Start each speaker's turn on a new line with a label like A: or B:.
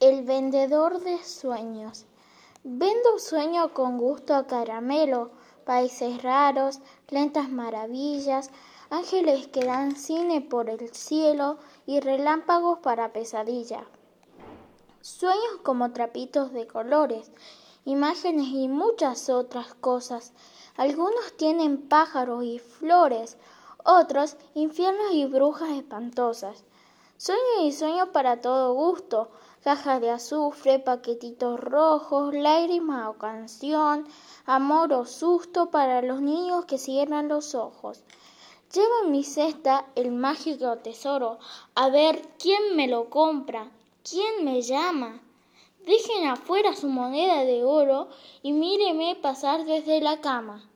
A: El vendedor de sueños. Vendo sueño con gusto a caramelo, países raros, lentas maravillas, ángeles que dan cine por el cielo y relámpagos para pesadilla. Sueños como trapitos de colores, imágenes y muchas otras cosas. Algunos tienen pájaros y flores, otros infiernos y brujas espantosas. Sueño y sueño para todo gusto, cajas de azufre, paquetitos rojos, lágrimas o canción, amor o susto para los niños que cierran los ojos. Llevo en mi cesta el mágico tesoro, a ver quién me lo compra, quién me llama. Dejen afuera su moneda de oro y míreme pasar desde la cama.